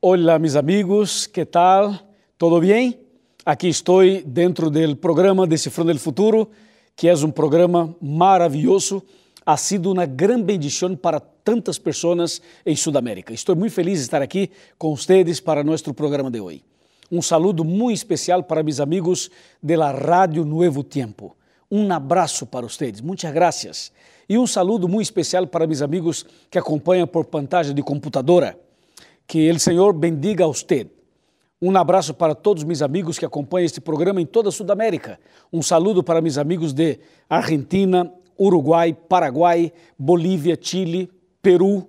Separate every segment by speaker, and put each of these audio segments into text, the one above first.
Speaker 1: Hola mis amigos, ¿qué tal? ¿Todo bien? Aquí estoy dentro del programa Decifrando el Futuro, que es un programa maravilloso. Ha sido una gran bendición para tantas personas en Sudamérica. Estoy muy feliz de estar aquí con ustedes para nuestro programa de hoy. Un saludo muy especial para mis amigos de la Radio Nuevo Tiempo. Um abraço para vocês, muitas graças. E um saludo muito especial para meus amigos que acompanham por pantalla de computadora. Que o Senhor bendiga a você. Um abraço para todos meus amigos que acompanham este programa em toda a Sudamérica. Um saludo para meus amigos de Argentina, Uruguai, Paraguai, Bolívia, Chile, Peru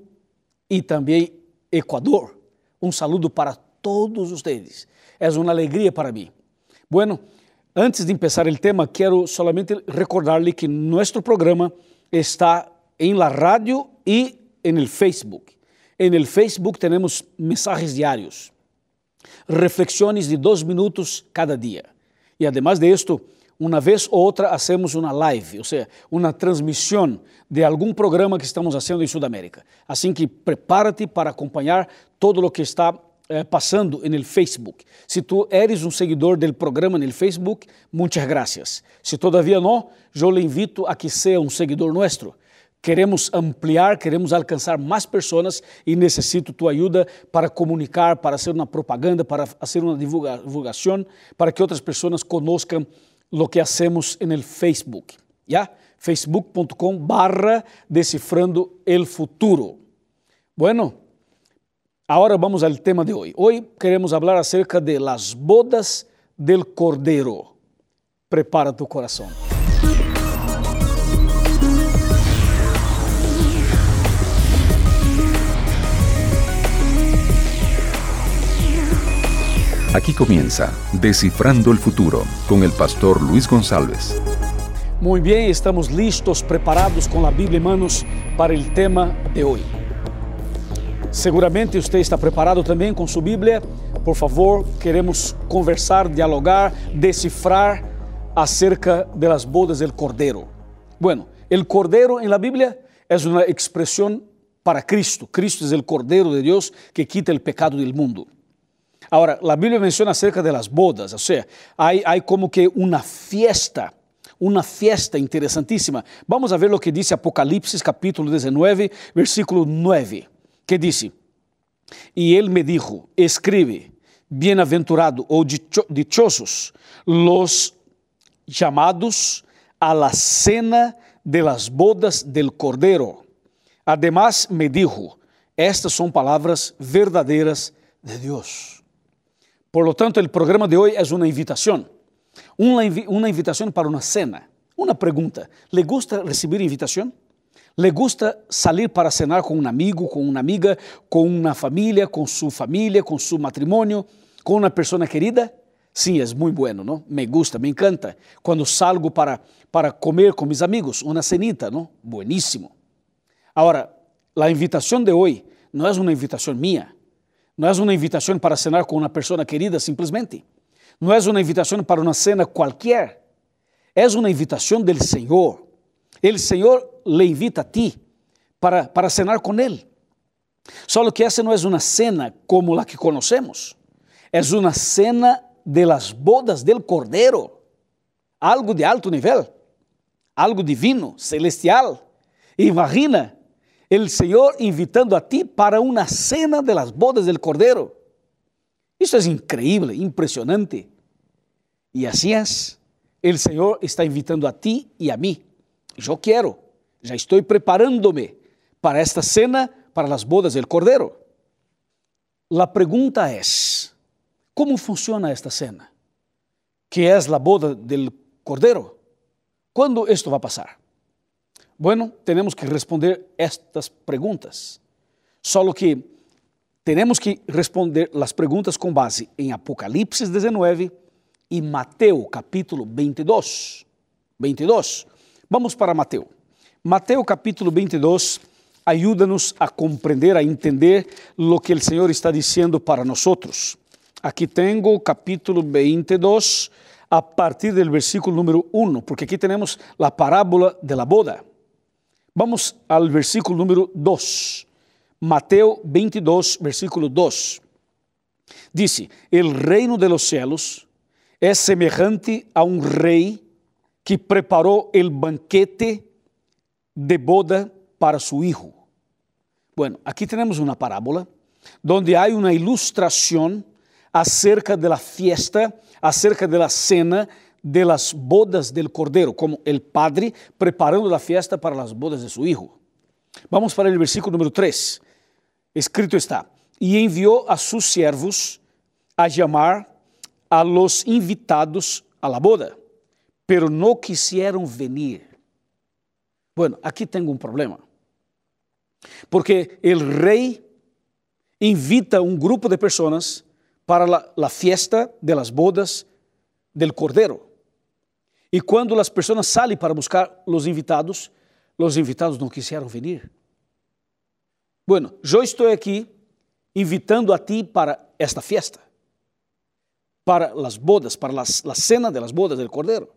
Speaker 1: e também Equador. Um saludo para todos vocês. É uma alegria para mim. Bueno, Antes de empezar el tema, quiero solamente recordarle que nuestro programa está en la radio y en el Facebook. En el Facebook tenemos mensajes diarios, reflexiones de dos minutos cada día. Y además de esto, una vez o otra hacemos una live, o sea, una transmisión de algún programa que estamos haciendo en Sudamérica. Así que prepárate para acompañar todo lo que está eh, passando no Facebook. Se tu eres um seguidor do programa no Facebook, muitas graças. Se todavia não, eu lhe invito a que seja um seguidor nosso. Queremos ampliar, queremos alcançar mais pessoas e necessito tua ajuda para comunicar, para fazer uma propaganda, para fazer uma divulgação, para que outras pessoas conozcam o que hacemos no Facebook. ¿Ya? facebook.com barra decifrando el futuro. Bueno, Agora vamos ao tema de hoje. Hoje queremos falar acerca de las bodas del Cordero. Prepara tu coração.
Speaker 2: Aquí comienza Descifrando el Futuro con el pastor Luis González.
Speaker 1: Muy bien, estamos listos, preparados con la Biblia en manos para el tema de hoy. Seguramente você está preparado também com sua Bíblia. Por favor, queremos conversar, dialogar, decifrar acerca de las bodas del Cordero. Bueno, el Cordero en la Biblia es una expresión para Cristo. Cristo es el Cordero de Dios que quita el pecado del mundo. Ahora, la Biblia menciona acerca de las bodas, o sea, hay, hay como que una fiesta, uma festa interessantíssima. Vamos a ver o que diz Apocalipse capítulo 19, versículo 9 que disse: E ele me dijo: Escribe, bem-aventurado ou dichosos los chamados a la cena de las bodas del Cordero. Además me dijo: Estas são palavras verdadeiras de Deus. Por lo tanto, o programa de hoje é uma invitação, uma, uma invitação para uma cena. Uma pergunta: ¿le gusta receber invitação? Le gusta salir para cenar com um amigo, com uma amiga, com uma família, com sua família, com seu matrimônio, com uma pessoa querida? Sim, é muito bueno, não? Me gusta, me encanta. Quando salgo para, para comer com meus amigos, uma cenita, não? Bueníssimo. Agora, a invitação de hoje não é uma invitação minha, não é uma invitação para cenar com uma pessoa querida simplesmente, não é uma invitação para uma cena qualquer, é uma invitação do Senhor. O Senhor le invita a ti para, para cenar com Ele. Só que essa não é uma cena como a que conhecemos, é uma cena de las bodas del Cordeiro, algo de alto nível, algo divino, celestial. Imagina o Senhor invitando a ti para uma cena de las bodas del Cordeiro. Isso é increíble, impressionante. E assim é, o Senhor está invitando a ti e a mim. Eu quero. Já estou preparando-me para esta cena, para as bodas del Cordeiro. A pergunta é: como funciona esta cena? Que é a boda del Cordeiro? Quando isto vai passar? Bueno, temos que responder estas perguntas. Só que temos que responder as perguntas com base em Apocalipse 19 e Mateus capítulo 22. 22. Vamos para Mateus. Mateus capítulo 22 ajuda-nos a compreender, a entender o que o Senhor está dizendo para nós. Aqui tenho capítulo 22 a partir do versículo número 1, porque aqui temos a parábola de la boda. Vamos ao versículo número 2. Mateus 22, versículo 2. Dice: El reino de los cielos es semejante a un rey que preparó el banquete de boda para su hijo. Bueno, aquí tenemos una parábola donde hay una ilustración acerca de la fiesta, acerca de la cena de las bodas del Cordero, como el padre preparando la fiesta para las bodas de su hijo. Vamos para el versículo número 3. Escrito está, y envió a sus siervos a llamar a los invitados a la boda, pero no quisieron venir. Bueno, aquí tengo un problema. Porque el rey invita un grupo de personas para la, la fiesta de las bodas del Cordero. E quando as pessoas saem para buscar os invitados, os invitados não quiseram vir. Bueno, eu estou aqui invitando a ti para esta fiesta, para as bodas, para a cena de las bodas del Cordeiro.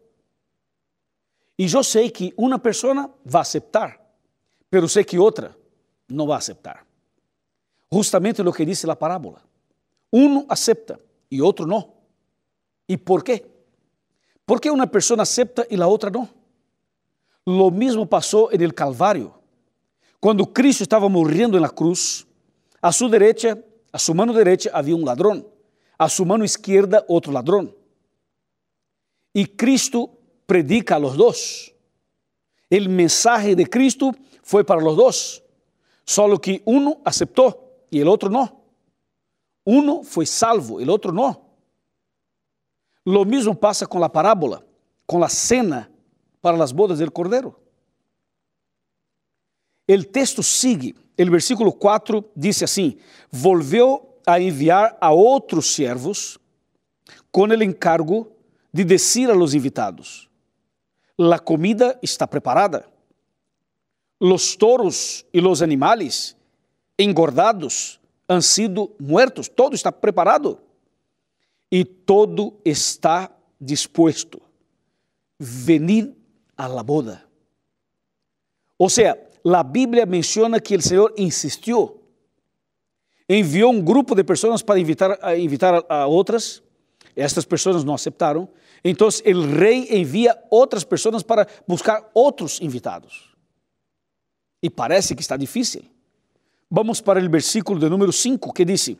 Speaker 1: E eu sei que uma pessoa vai aceitar, pero sei que outra não vai aceitar. Justamente o que diz a parábola. Um aceita e outro não. E por quê? ¿Por qué una persona acepta y la otra no? Lo mismo pasó en el Calvario. Cuando Cristo estaba muriendo en la cruz, a su derecha, a su mano derecha había un ladrón, a su mano izquierda otro ladrón. Y Cristo predica a los dos. El mensaje de Cristo fue para los dos, solo que uno aceptó y el otro no. Uno fue salvo, el otro no. Lo mesmo passa com a parábola, com a cena para as bodas del Cordeiro. O texto sigue, o versículo 4 diz assim: Volveu a enviar a outros servos com o encargo de decir a los invitados: La comida está preparada. Los toros e los animales engordados han sido muertos, todo está preparado e todo está dispuesto. Venir a la boda. Ou seja, a Bíblia menciona que o Senhor insistiu, enviou um grupo de pessoas para invitar, a, invitar a outras, estas pessoas não aceitaram, então o rei envia outras pessoas para buscar outros invitados. E parece que está difícil. Vamos para o versículo de número 5 que diz: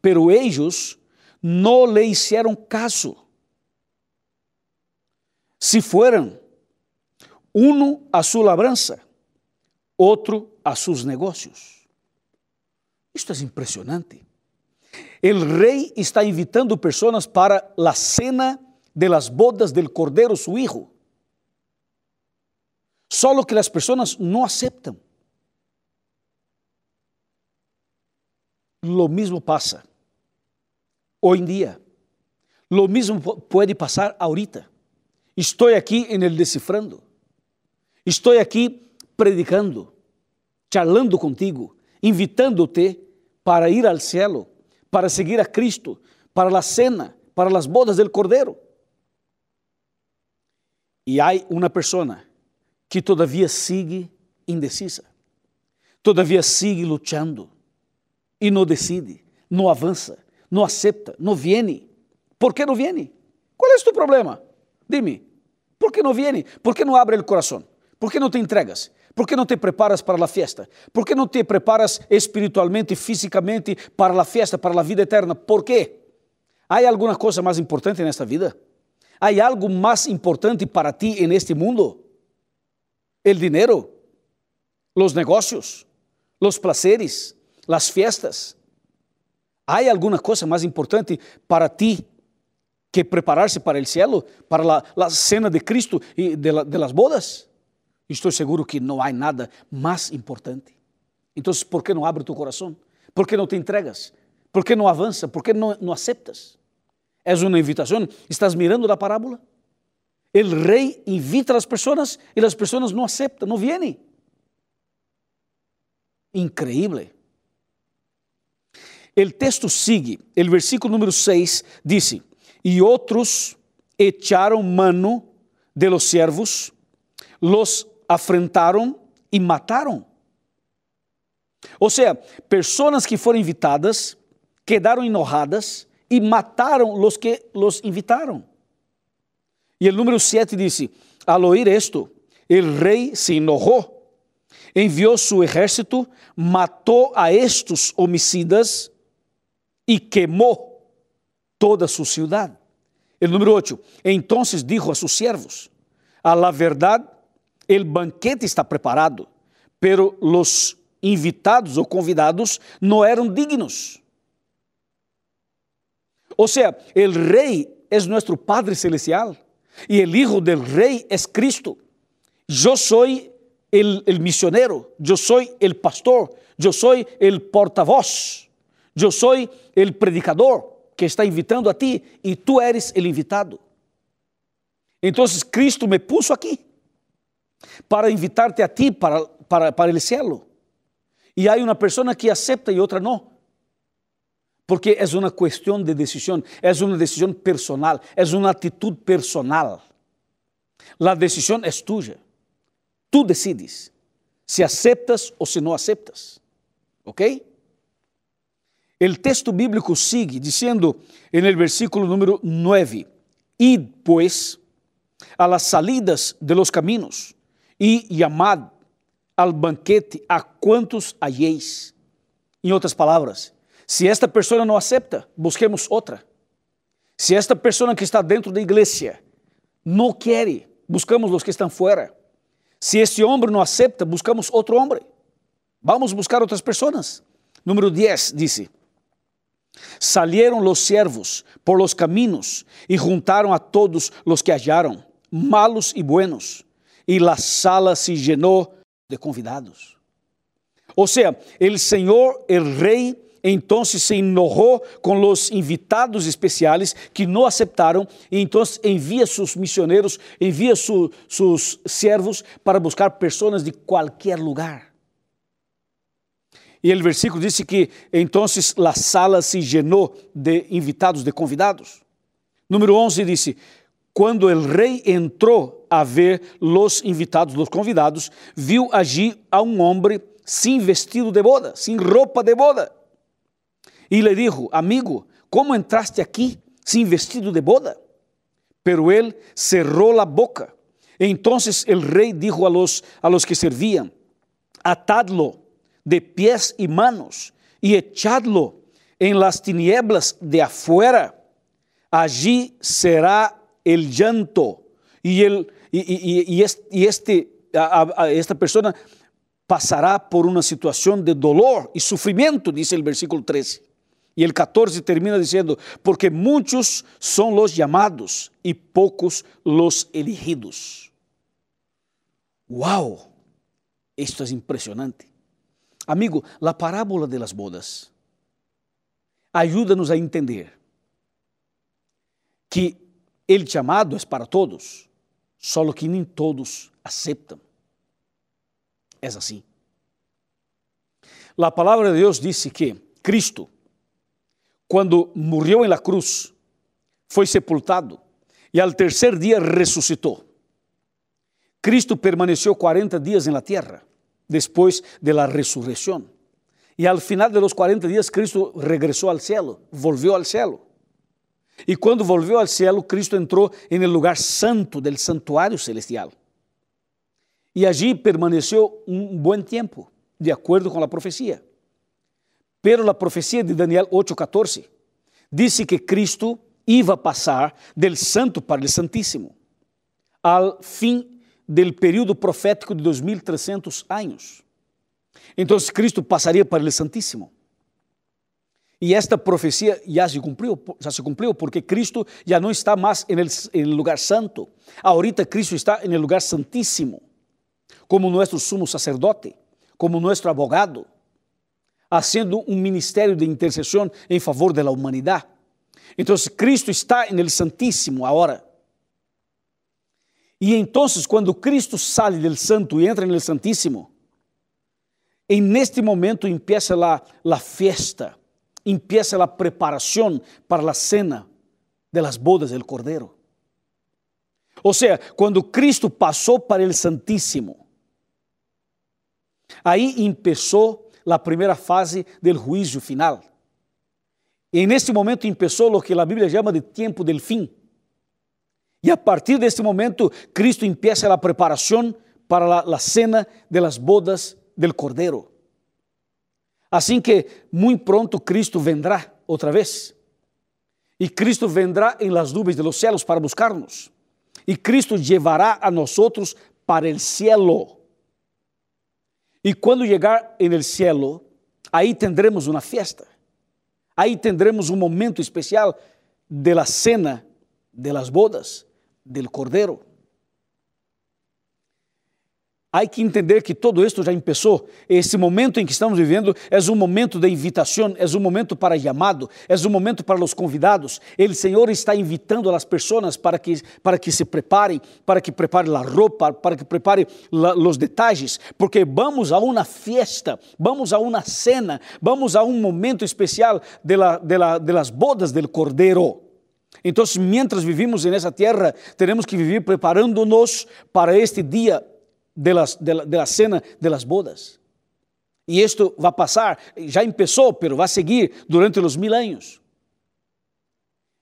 Speaker 1: Pero ellos no le hicieron caso. Si fueran uno a su labranza, otro a sus negocios. Isto é impressionante. El rei está invitando pessoas para a cena de las bodas del Cordeiro, su hijo. Solo que as pessoas não aceptam. Lo mismo pasa hoy en día. Lo mismo puede pasar ahorita. Estoy aquí en el descifrando. Estoy aquí predicando, charlando contigo, invitándote para ir al cielo, para seguir a Cristo, para la cena, para las bodas del Cordero. E há uma pessoa que todavia sigue indecisa, todavia sigue lutando e não decide, não avança, não aceita, não viene. ¿Por que não viene? Qual é o teu problema? Dime. ¿Por que não viene? ¿Por que não abre o coração? ¿Por que não te entregas? ¿Por que não te preparas para a fiesta? ¿Por que não te preparas espiritualmente fisicamente para a fiesta, para a vida eterna? ¿Por quê? Há alguma coisa mais importante nesta vida? Há algo mais importante para ti en este mundo? El dinero, los negocios, los placeres, las fiestas. ¿Há alguma coisa mais importante para ti que preparar-se para o cielo, para a cena de Cristo e de, la, de las bodas? Estou seguro que não há nada mais importante. Então, por que não abre tu coração? Por que não te entregas? Por que não avança? Por que não, não aceptas? É uma invitação? Estás mirando a parábola? O rei invita as pessoas e as pessoas não aceitam, não vêm. Increíble. El texto sigue, el versículo número 6 dice, y otros echaron mano de los siervos, los afrentaron e mataram. Ou seja, pessoas que foram invitadas quedaron enojadas y mataron los que los invitaron. Y el número 7 dice, al oír esto, el rey se enojó, envió su ejército, mató a estos homicidas y quemó toda su ciudad. El número 8, entonces dijo a sus siervos, a la verdad, el banquete está preparado, pero los invitados o convidados no eram dignos. Ou seja, o rei é nosso Padre Celestial e o Hijo del Rei é Cristo. Eu sou o missionário, eu sou o pastor, eu sou o porta-voz, eu sou o predicador que está invitando a ti e tu eres o invitado. Então, Cristo me puso aqui para invitar-te a ti para, para, para o céu. E há uma pessoa que aceita e outra não. Porque é uma questão de decisão, é uma decisão personal, é uma atitude personal. A decisão é tua. Tu decides se aceptas ou se não aceptas. ¿Ok? O texto bíblico sigue dizendo no versículo número 9: Id, pues, a las salidas de los caminos e llamad al banquete a quantos halleis. Em outras palavras, se esta pessoa não aceita, busquemos outra. Se esta pessoa que está dentro da igreja não quer, buscamos os que estão fora. Se este homem não aceita, buscamos outro homem. Vamos buscar outras pessoas. Número 10 disse: Salieron los siervos por los caminos e juntaram a todos los que hallaron, malos e buenos, e la sala se llenou de convidados. Ou seja, o Senhor, o Rei, então se enojou com os invitados especiais que não aceitaram e então envia seus missioneiros, envia su, seus servos para buscar pessoas de qualquer lugar. E o versículo diz que então a sala se llenou de invitados, de convidados. Número 11 disse: Quando o rei entrou a ver os invitados, os convidados, viu agir a um homem sem vestido de boda, sem roupa de boda. E lhe dijo: Amigo, como entraste aqui sem vestido de boda? Pero ele cerrou a boca. Então o rei dijo a los, a los que servían: Atadlo de pies y manos y echadlo en las tinieblas de afuera. Allí será el llanto y, el, y, este, esta persona pasará por una situación de dolor y sufrimiento, dice el versículo 13. Y el 14 termina diciendo, porque muchos son los llamados y pocos los elegidos. ¡Wow! Esto es impresionante. Amigo, a parábola de las bodas ajuda-nos a entender que ele chamado é para todos, só que nem todos aceitam. É assim. A palavra de Deus disse que Cristo, quando morreu em la cruz, foi sepultado e ao terceiro dia ressuscitou. Cristo permaneceu 40 dias na terra después de la resurrección. Y al final de los 40 días Cristo regresó al cielo, volvió al cielo. Y cuando volvió al cielo, Cristo entró en el lugar santo del santuario celestial. Y allí permaneció un buen tiempo, de acuerdo con la profecía. Pero la profecía de Daniel 8:14 dice que Cristo iba a pasar del santo para el santísimo, al fin del período profético de 2300 anos. Então Cristo passaria para o Santíssimo. E esta profecia já se cumpriu, já se cumpriu, porque Cristo já não está mais no lugar santo. Ahorita Cristo está no lugar santíssimo, como nosso sumo sacerdote, como nosso abogado, haciendo um ministério de intercessão em favor da humanidade. Então Cristo está no santíssimo agora. E então, quando Cristo sai do santo e entra no santíssimo, en este momento empieza a, a festa, empieza a preparação para a cena de las bodas del Cordeiro. Ou seja, quando Cristo passou para o Santíssimo, aí começou a primeira fase do juízo final. E nesse momento começou o que a Bíblia chama de tempo del fim. E a partir deste momento, Cristo empieza a preparação para a cena de las bodas del Cordeiro. Assim que muito pronto Cristo vendrá outra vez. E Cristo vendrá em las nubes de los cielos para buscarnos. E Cristo llevará a nós para el cielo. E quando chegar en el cielo, aí tendremos uma fiesta. Aí tendremos um momento especial de la cena de las bodas del Cordeiro. Há que entender que todo isto já começou. Esse momento em que estamos vivendo é um momento de invitação, é um momento para chamado, é um momento para os convidados. O Senhor está invitando as pessoas para que, para que se preparem, para que preparem a roupa, para que preparem os detalhes, porque vamos a uma festa, vamos a uma cena, vamos a um momento especial de, la, de, la, de las bodas del Cordeiro. Então, mientras vivimos nessa terra, temos que viver preparando-nos para este dia de, de, la, de cena de las bodas. E isto vai passar, já começou, mas vai seguir durante os mil anos.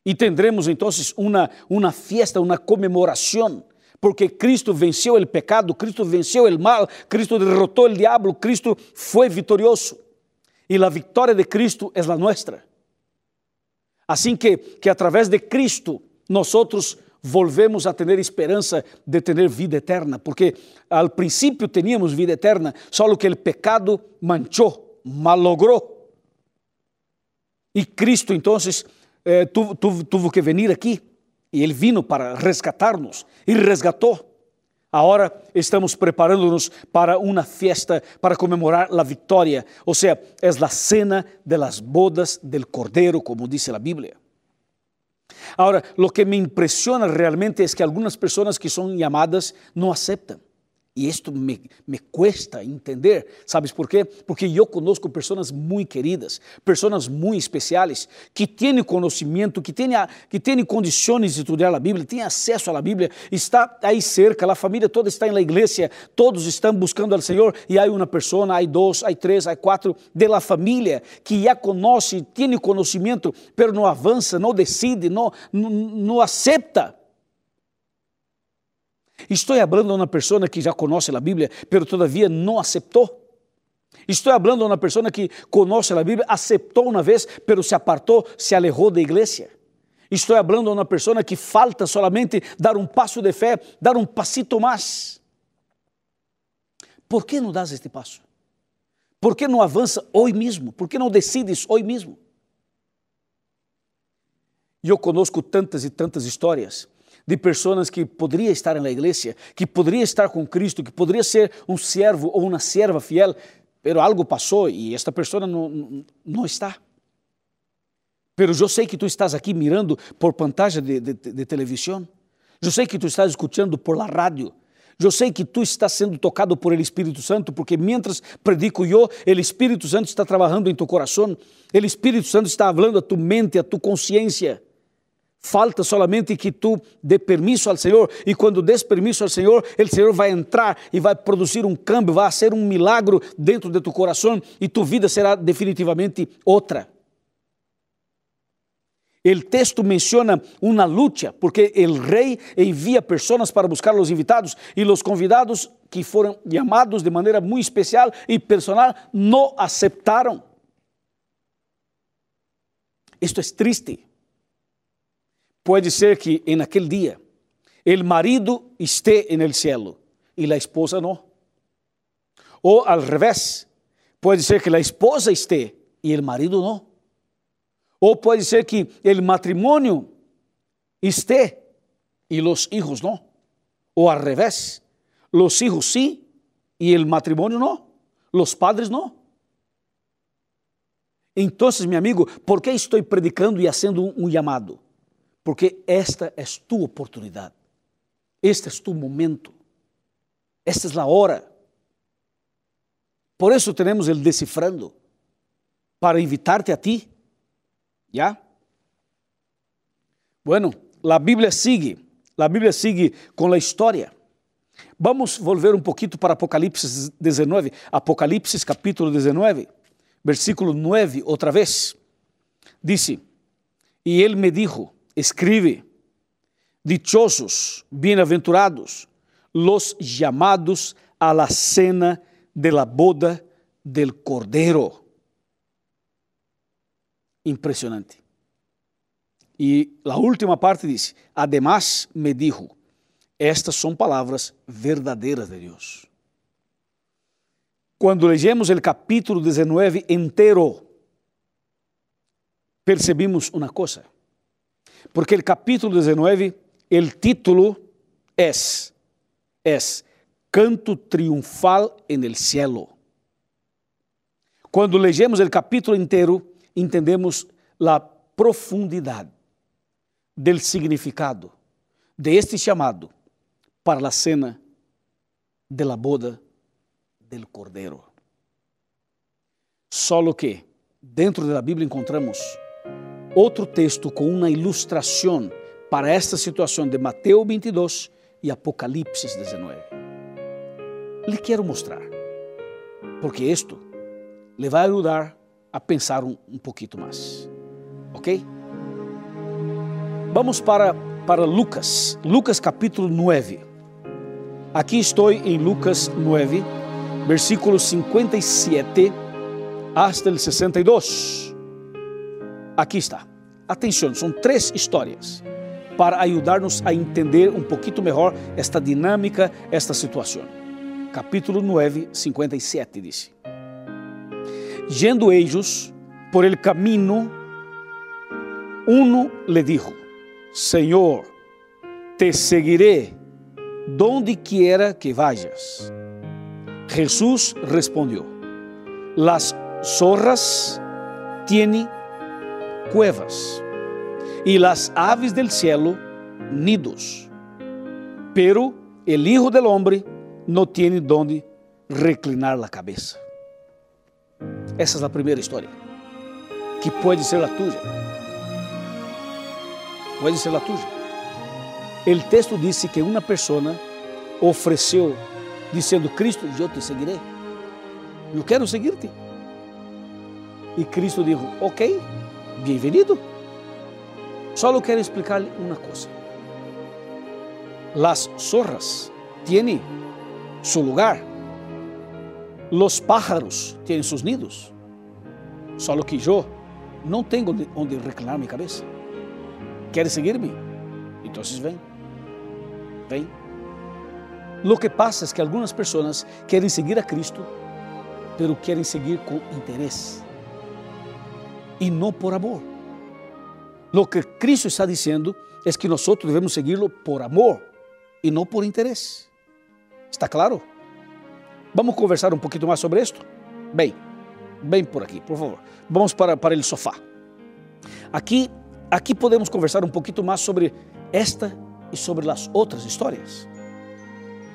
Speaker 1: E tendremos então uma, uma fiesta, uma comemoração, porque Cristo venceu o pecado, Cristo venceu o mal, Cristo derrotou o diabo, Cristo foi vitorioso. E a vitória de Cristo é a nossa. Assim que, que através de Cristo, nós outros volvemos a ter esperança de ter vida eterna, porque al princípio teníamos vida eterna, só que o pecado manchou, malogrou. E Cristo então eh, tuvo, tuvo, tuvo que vir aqui, e Ele vino para resgatar-nos, e resgatou. Agora estamos preparando-nos para uma festa para comemorar a vitória, ou seja, é a cena de las bodas del Cordeiro, como diz a Bíblia. Ahora, lo que me impresiona realmente es que algunas personas que son llamadas no aceptan. E isto me, me cuesta entender, sabes por quê? Porque eu conosco pessoas muito queridas, pessoas muito especiais, que têm conhecimento, que têm, que têm condições de estudar a Bíblia, têm acesso à Bíblia, está aí cerca, a família toda está na igreja, todos estão buscando ao Senhor, e há uma pessoa, há dois, há três, há quatro de família que já conhece, tem conhecimento, pero não avança, não decide, não, não, não aceita. Estou falando a uma pessoa que já conhece a Bíblia, pero todavia não aceitou. Estou falando a uma pessoa que conhece a Bíblia, aceitou uma vez, pero se apartou, se alejou da igreja. Estou falando a uma pessoa que falta solamente dar um passo de fé, dar um passito mais. Por que não das este passo? Por que não avança hoje mesmo? Por que não decides hoje mesmo? Eu conosco tantas e tantas histórias de pessoas que poderia estar na igreja, que poderia estar com Cristo, que poderia ser um servo ou uma serva fiel, pero algo passou e esta pessoa não, não está. Pero eu sei que tu estás aqui mirando por pantalla de, de, de televisão. Eu sei que tu estás escutando por la rádio. Eu sei que tu estás sendo tocado por el Espírito Santo, porque mientras predico eu, o Espírito Santo está trabalhando em tu coração, o Espírito Santo está falando a tu mente, a tu consciência. Falta solamente que tu dê permisso ao Senhor, e quando des permisso ao Senhor, o Senhor vai entrar e vai produzir um câmbio, vai ser um milagre dentro de tu coração e tu vida será definitivamente outra. O texto menciona uma luta, porque o rei envia pessoas para buscar os invitados e os convidados que foram chamados de maneira muito especial e personal não aceitaram. Isto é triste. Pode ser que em aquele dia o marido esteja no cielo e a esposa não. Ou ao revés, pode ser que a esposa esteja e o marido não. Ou pode ser que o matrimônio esteja e os hijos não. Ou ao revés, os hijos sim e o matrimônio não. Os padres não. Então, meu amigo, por que estou predicando e fazendo um chamado? Porque esta é tu oportunidade, este é tu momento, esta é a hora. Por isso temos o decifrando, para invitarte a ti, ¿ya? Bueno, a Bíblia sigue, a Bíblia sigue com a história. Vamos volver um pouquinho para Apocalipse 19, Apocalipse capítulo 19, versículo 9, outra vez. Dice, y él me dijo, escribe, dichosos, bienaventurados, los llamados a la cena de la boda del Cordero. Impresionante. Y la última parte dice, además me dijo, estas son palabras verdaderas de Dios. Quando lemos o capítulo 19 inteiro, percebimos uma coisa. Porque o capítulo 19, o título é, é Canto Triunfal en el Cielo. Quando lemos o capítulo inteiro, entendemos a profundidade del significado de este chamado para a cena de la boda del Cordeiro. Solo que dentro da Bíblia encontramos outro texto com uma ilustração para esta situação de Mateus 22 e Apocalipse 19. Lhe quero mostrar, porque isto lhe vai ajudar a pensar um, pouquinho mais. Ok? Vamos para, para Lucas, Lucas capítulo 9. Aqui estou em Lucas 9, versículo 57 hasta el 62. Aqui está. Atenção, são três histórias para ajudar-nos a entender um pouquinho melhor esta dinâmica, esta situação. Capítulo 9, 57 diz: Yendo ellos por el camino, uno le dijo: Senhor, te seguiré donde quiera que vayas. Jesús respondió, las zorras tienen cuevas y las aves del cielo nidos, pero el Hijo del Hombre no tiene donde reclinar la cabeza. Essa é a primeira história, que pode ser a tua. Pode ser a tua. O texto disse que uma pessoa ofereceu, dizendo: Cristo, eu te seguirei. Eu quero seguir-te. E Cristo disse: Ok, bem-vindo. Só quero explicar-lhe uma coisa. Las zorras têm su lugar. Los pájaros têm seus nidos. Só que eu não tenho onde reclinar minha cabeça. Quer seguir-me? Então vem. Vem. Lo que pasa es que algunas personas quieren seguir a Cristo, pero quieren seguir con interés y no por amor. Lo que Cristo está diciendo es que nosotros debemos seguirlo por amor y no por interés. ¿Está claro? Vamos conversar um pouquinho mais sobre isto? Bem, bem por aqui, por favor. Vamos para, para sofá. Aqui, aqui podemos conversar um pouquinho mais sobre esta e sobre as outras histórias.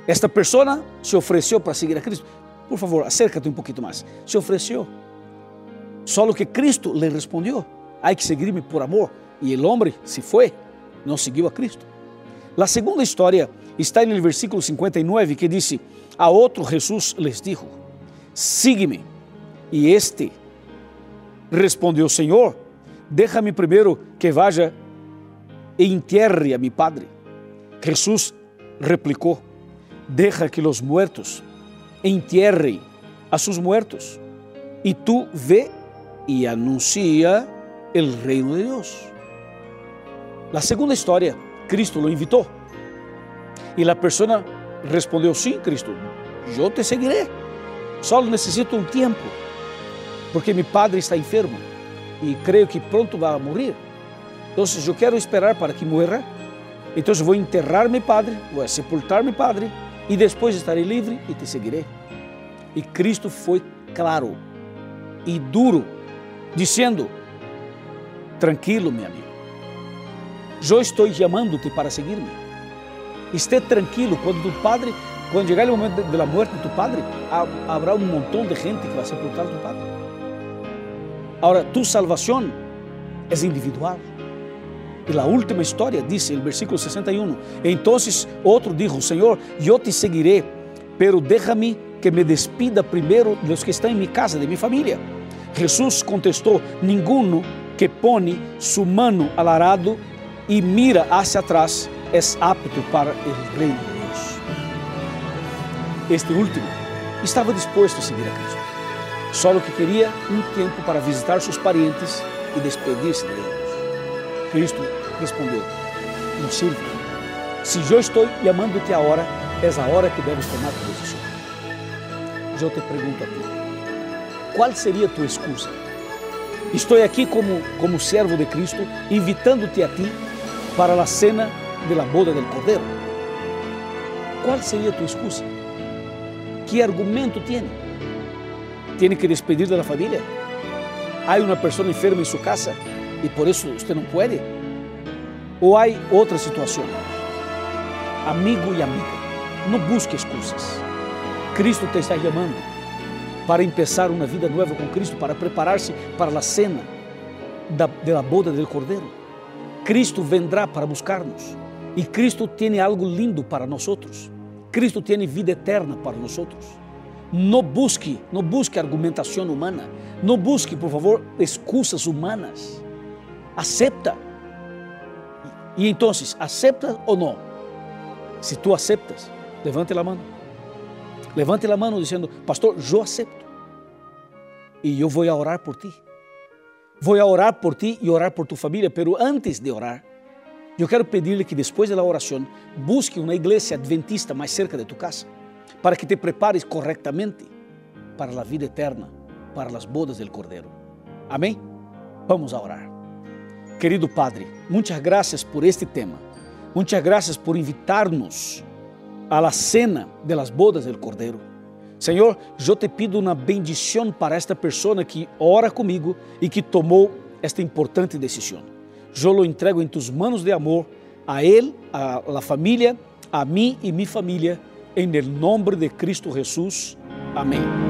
Speaker 1: Esta pessoa se ofereceu para seguir a Cristo. Por favor, acércate um pouquinho mais. Se ofereceu. Só que Cristo lhe respondeu: Há que seguir-me por amor. E o homem se foi, não seguiu a Cristo. A segunda história está no versículo 59 que disse: A outro Jesus les dijo: Sigue-me. E este respondeu: Senhor, déjame primeiro que vaya e entierre a mi padre. Jesús replicó, deja que los muertos entierren a sus muertos y tú ve y anuncia el reino de Dios. La segunda historia, Cristo lo invitó y la persona respondió, sí, Cristo, yo te seguiré, solo necesito un tiempo, porque mi padre está enfermo y creo que pronto va a morir. Entonces yo quiero esperar para que muera então eu vou enterrar meu padre, vou sepultar meu padre e depois estarei livre e te seguirei. E Cristo foi claro e duro, dizendo: Tranquilo, meu amigo, eu estou chamando-te para seguir-me. Esteja tranquilo, quando tu padre, quando chegar o momento da morte de tu padre, haverá um montão de gente que vai sepultar tu padre. Agora, tu salvação é individual. E a última história diz, no versículo 61, Então outro dijo, Senhor, eu te seguiré, pero déjame que me despida primeiro dos que estão em minha casa, de minha família. Jesus contestou, ninguno que pone su mano al arado mira hacia atrás es apto para el reino de Dios. Este último estava disposto a seguir a Cristo, só que queria um tempo para visitar seus parentes e despedir-se de eles. Cristo respondeu: Não sirve. Se eu estou llamando-te agora, é a hora que deves tomar tu decisão. Eu te pergunto a ti: qual seria tua excusa? Estou aqui como, como servo de Cristo, invitando-te a ti para a cena de la boda del Cordeiro. Qual seria tua excusa? Que argumento tem? Tem que despedir da família? Há uma pessoa enferma em sua casa e por isso você não pode? Ou há outra situação? Amigo e amiga, não busque excusas. Cristo te está chamando para começar uma vida nova com Cristo, para preparar-se para a cena da, da boda del Cordeiro. Cristo vendrá para buscar-nos e Cristo tem algo lindo para nós. Cristo tem vida eterna para nós. Não busque, não busque argumentação humana, não busque, por favor, excusas humanas. Acepta. E então, acepta ou não? Se tu aceptas, levante a mão. Levante a mão dizendo, pastor, eu acepto. E eu vou orar por ti. Vou orar por ti e orar por tu família, pero antes de orar, eu quero pedir-lhe que depois da oração busque uma igreja adventista mais cerca de tu casa, para que te prepares corretamente para a vida eterna, para as bodas del Cordeiro. Amém? Vamos orar. Querido Padre, muitas graças por este tema. Muitas graças por invitar-nos la cena de las bodas del Cordeiro. Senhor, eu te pido uma bendição para esta pessoa que ora comigo e que tomou esta importante decisão. Eu lo entrego em tus manos de amor a ele, a la família, a mim e minha família, em el nombre de Cristo Jesus. Amém.